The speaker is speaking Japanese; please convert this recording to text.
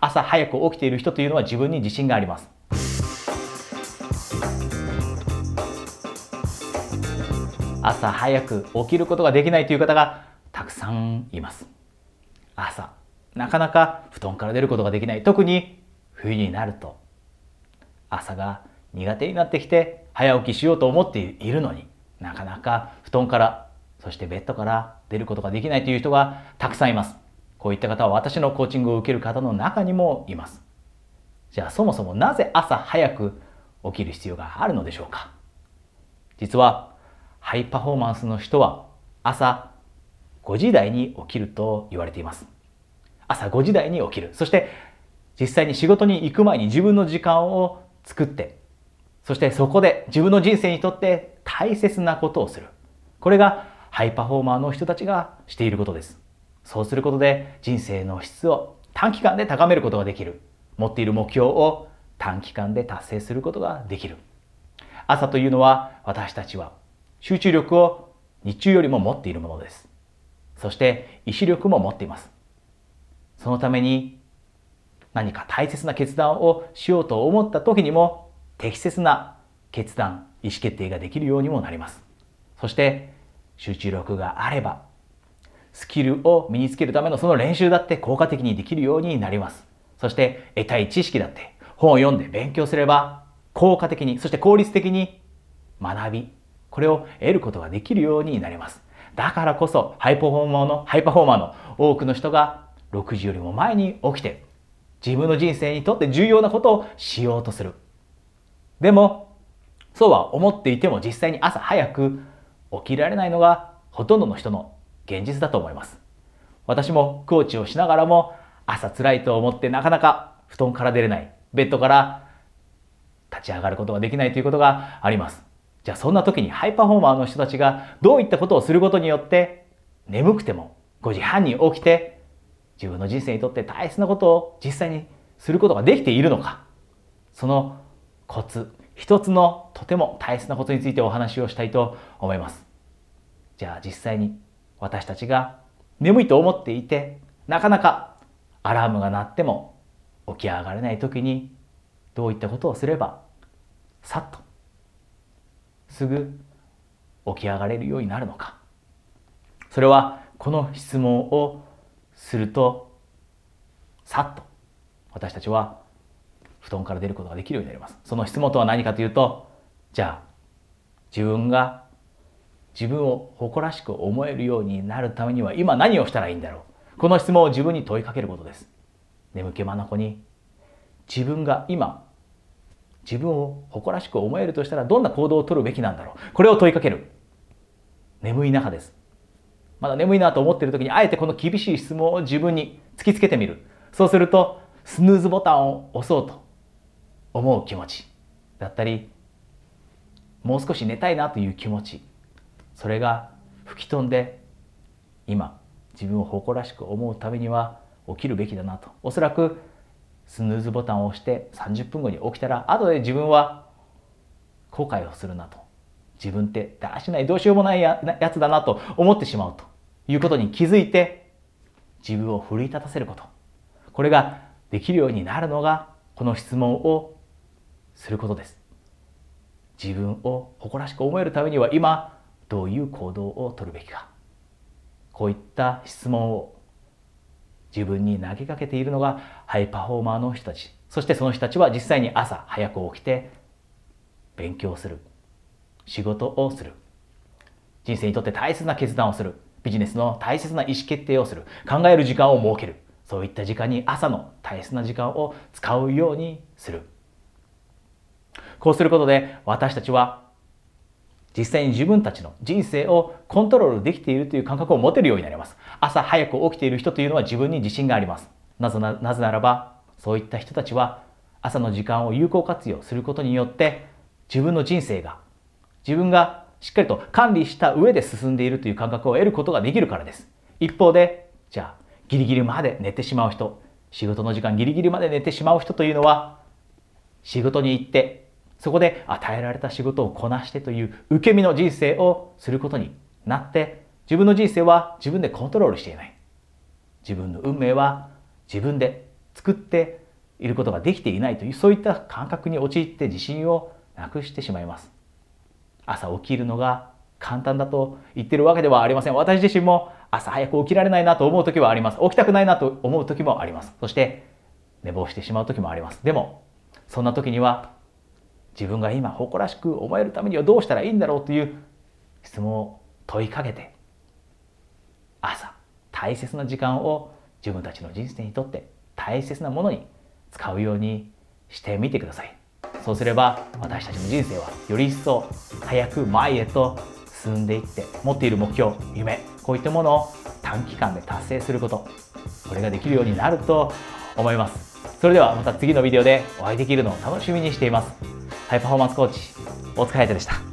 朝早く起きている人というのは自分に自信があります。朝早く起きることができないという方がたくさんいます。朝、なかなか布団から出ることができない。特に冬になると朝が苦手になってきて早起きしようと思っているのになかなか布団からそしてベッドから出ることができないという人がたくさんいます。こういった方は私のコーチングを受ける方の中にもいます。じゃあそもそもなぜ朝早く起きる必要があるのでしょうか？実はハイパフォーマンスの人は朝5時台に起きると言われています。朝5時台に起きる。そして実際に仕事に行く前に自分の時間を作って、そしてそこで自分の人生にとって大切なことをする。これがハイパフォーマーの人たちがしていることです。そうすることで人生の質を短期間で高めることができる。持っている目標を短期間で達成することができる。朝というのは私たちは集中力を日中よりも持っているものです。そして意志力も持っています。そのために何か大切な決断をしようと思った時にも適切な決断、意思決定ができるようにもなります。そして集中力があればスキルを身につけるためのその練習だって効果的にできるようになります。そして得たい知識だって本を読んで勉強すれば効果的に、そして効率的に学び、これを得ることができるようになります。だからこそハイパフォーマーの、ハイパフォーマーの多くの人が6時よりも前に起きて自分の人生にとって重要なことをしようとする。でも、そうは思っていても実際に朝早く起きられないのがほとんどの人の現実だと思います。私もコーチをしながらも朝辛いと思ってなかなか布団から出れない、ベッドから立ち上がることができないということがあります。じゃあそんな時にハイパフォーマーの人たちがどういったことをすることによって眠くても5時半に起きて自分の人生にとって大切なことを実際にすることができているのかそのコツ一つのとても大切なことについてお話をしたいと思います。じゃあ実際に私たちが眠いと思っていて、なかなかアラームが鳴っても起き上がれない時にどういったことをすればさっとすぐ起き上がれるようになるのか。それはこの質問をするとさっと私たちは布団から出ることができるようになります。その質問とは何かというと、じゃあ自分が自分を誇らしく思えるようになるためには今何をしたらいいんだろう。この質問を自分に問いかけることです。眠気まなこに自分が今自分を誇らしく思えるとしたらどんな行動をとるべきなんだろう。これを問いかける。眠い中です。まだ眠いなと思っている時にあえてこの厳しい質問を自分に突きつけてみる。そうするとスヌーズボタンを押そうと思う気持ちだったりもう少し寝たいなという気持ちそれが吹き飛んで今自分を誇らしく思うためには起きるべきだなと。おそらくスヌーズボタンを押して30分後に起きたら後で自分は後悔をするなと。自分ってだらしないどうしようもないやつだなと思ってしまうと。いうことに気づいて自分を奮い立たせること。これができるようになるのがこの質問をすることです。自分を誇らしく思えるためには今どういう行動をとるべきか。こういった質問を自分に投げかけているのがハイパフォーマーの人たち。そしてその人たちは実際に朝早く起きて勉強する。仕事をする。人生にとって大切な決断をする。ビジネスの大切な意思決定をする。考える時間を設ける。そういった時間に朝の大切な時間を使うようにする。こうすることで私たちは実際に自分たちの人生をコントロールできているという感覚を持てるようになります。朝早く起きている人というのは自分に自信があります。なぜななぜならば、そういった人たちは朝の時間を有効活用することによって自分の人生が自分がしっかりと管理した上で進んでいるという感覚を得ることができるからです。一方で、じゃあギリギリまで寝てしまう人、仕事の時間ギリギリまで寝てしまう人というのは仕事に行ってそこで与えられた仕事をこなしてという受け身の人生をすることになって自分の人生は自分でコントロールしていない。自分の運命は自分で作っていることができていないというそういった感覚に陥って自信をなくしてしまいます。朝起きるのが簡単だと言ってるわけではありません。私自身も朝早く起きられないなと思う時はあります。起きたくないなと思う時もあります。そして寝坊してしまう時もあります。でもそんな時には自分が今誇らしく思えるためにはどうしたらいいんだろうという質問を問いかけて朝大切な時間を自分たちの人生にとって大切なものに使うようにしてみてください。そうすれば私たちの人生はより一層早く前へと進んでいって持っている目標夢こういったものを短期間で達成することこれができるようになると思いますそれではまた次のビデオでお会いできるのを楽しみにしています。ハイパフォーマンスコーチ大塚隼人でした。